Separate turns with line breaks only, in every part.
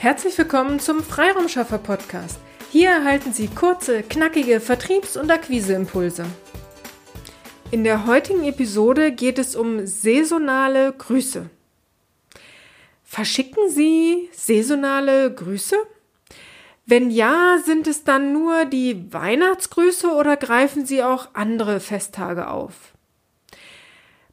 Herzlich willkommen zum Freiraumschaffer Podcast. Hier erhalten Sie kurze, knackige Vertriebs- und Akquiseimpulse. In der heutigen Episode geht es um saisonale Grüße. Verschicken Sie saisonale Grüße? Wenn ja, sind es dann nur die Weihnachtsgrüße oder greifen Sie auch andere Festtage auf?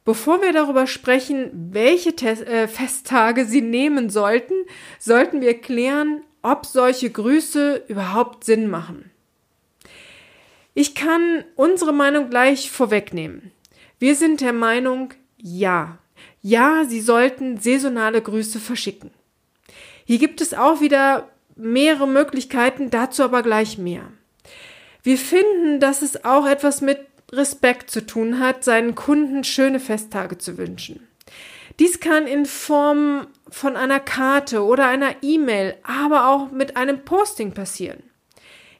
Bevor wir darüber sprechen, welche Tes äh, Festtage Sie nehmen sollten, sollten wir klären, ob solche Grüße überhaupt Sinn machen. Ich kann unsere Meinung gleich vorwegnehmen. Wir sind der Meinung, ja. Ja, Sie sollten saisonale Grüße verschicken. Hier gibt es auch wieder mehrere Möglichkeiten, dazu aber gleich mehr. Wir finden, dass es auch etwas mit Respekt zu tun hat, seinen Kunden schöne Festtage zu wünschen. Dies kann in Form von einer Karte oder einer E-Mail, aber auch mit einem Posting passieren.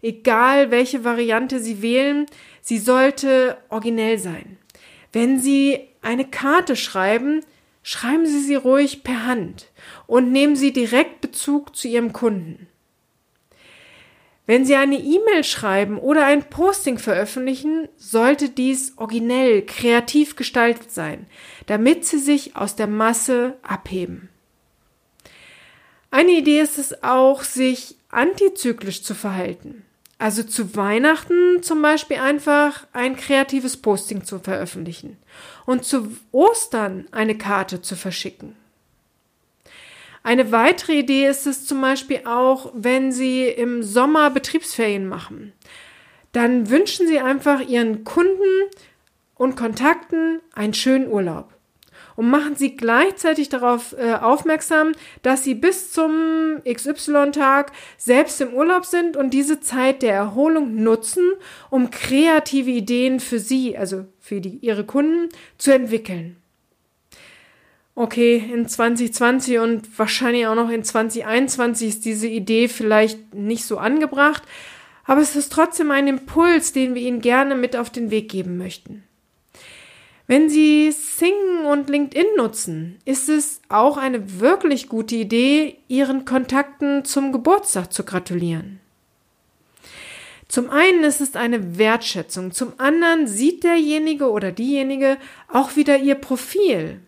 Egal welche Variante Sie wählen, sie sollte originell sein. Wenn Sie eine Karte schreiben, schreiben Sie sie ruhig per Hand und nehmen Sie direkt Bezug zu Ihrem Kunden. Wenn Sie eine E-Mail schreiben oder ein Posting veröffentlichen, sollte dies originell, kreativ gestaltet sein, damit Sie sich aus der Masse abheben. Eine Idee ist es auch, sich antizyklisch zu verhalten. Also zu Weihnachten zum Beispiel einfach ein kreatives Posting zu veröffentlichen und zu Ostern eine Karte zu verschicken. Eine weitere Idee ist es zum Beispiel auch, wenn Sie im Sommer Betriebsferien machen. Dann wünschen Sie einfach Ihren Kunden und Kontakten einen schönen Urlaub und machen Sie gleichzeitig darauf äh, aufmerksam, dass Sie bis zum XY-Tag selbst im Urlaub sind und diese Zeit der Erholung nutzen, um kreative Ideen für Sie, also für die, Ihre Kunden, zu entwickeln okay, in 2020 und wahrscheinlich auch noch in 2021 ist diese Idee vielleicht nicht so angebracht, aber es ist trotzdem ein Impuls, den wir Ihnen gerne mit auf den Weg geben möchten. Wenn Sie Sing und LinkedIn nutzen, ist es auch eine wirklich gute Idee, Ihren Kontakten zum Geburtstag zu gratulieren. Zum einen ist es eine Wertschätzung, zum anderen sieht derjenige oder diejenige auch wieder Ihr Profil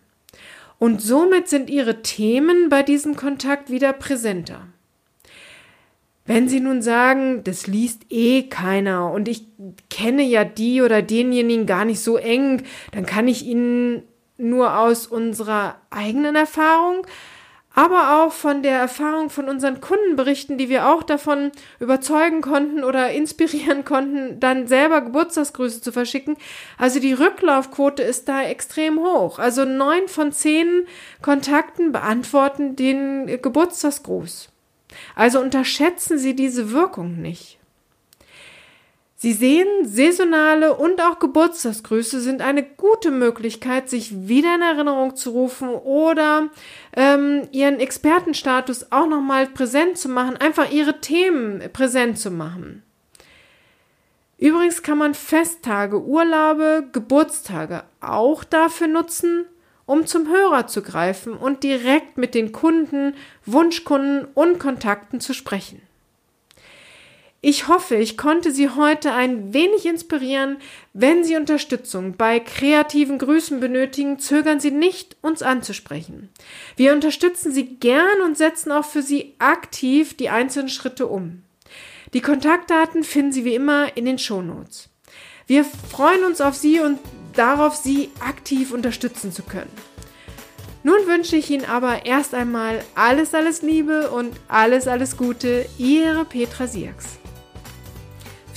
und somit sind ihre Themen bei diesem Kontakt wieder präsenter. Wenn Sie nun sagen, das liest eh keiner und ich kenne ja die oder denjenigen gar nicht so eng, dann kann ich Ihnen nur aus unserer eigenen Erfahrung aber auch von der Erfahrung von unseren Kunden berichten, die wir auch davon überzeugen konnten oder inspirieren konnten, dann selber Geburtstagsgrüße zu verschicken. Also die Rücklaufquote ist da extrem hoch. Also neun von zehn Kontakten beantworten den Geburtstagsgruß. Also unterschätzen Sie diese Wirkung nicht. Sie sehen, saisonale und auch Geburtstagsgrüße sind eine gute Möglichkeit, sich wieder in Erinnerung zu rufen oder ähm, ihren Expertenstatus auch nochmal präsent zu machen, einfach ihre Themen präsent zu machen. Übrigens kann man Festtage, Urlaube, Geburtstage auch dafür nutzen, um zum Hörer zu greifen und direkt mit den Kunden, Wunschkunden und Kontakten zu sprechen. Ich hoffe, ich konnte Sie heute ein wenig inspirieren. Wenn Sie Unterstützung bei kreativen Grüßen benötigen, zögern Sie nicht, uns anzusprechen. Wir unterstützen Sie gern und setzen auch für Sie aktiv die einzelnen Schritte um. Die Kontaktdaten finden Sie wie immer in den Shownotes. Wir freuen uns auf Sie und darauf, Sie aktiv unterstützen zu können. Nun wünsche ich Ihnen aber erst einmal alles, alles Liebe und alles, alles Gute. Ihre Petra Sierks.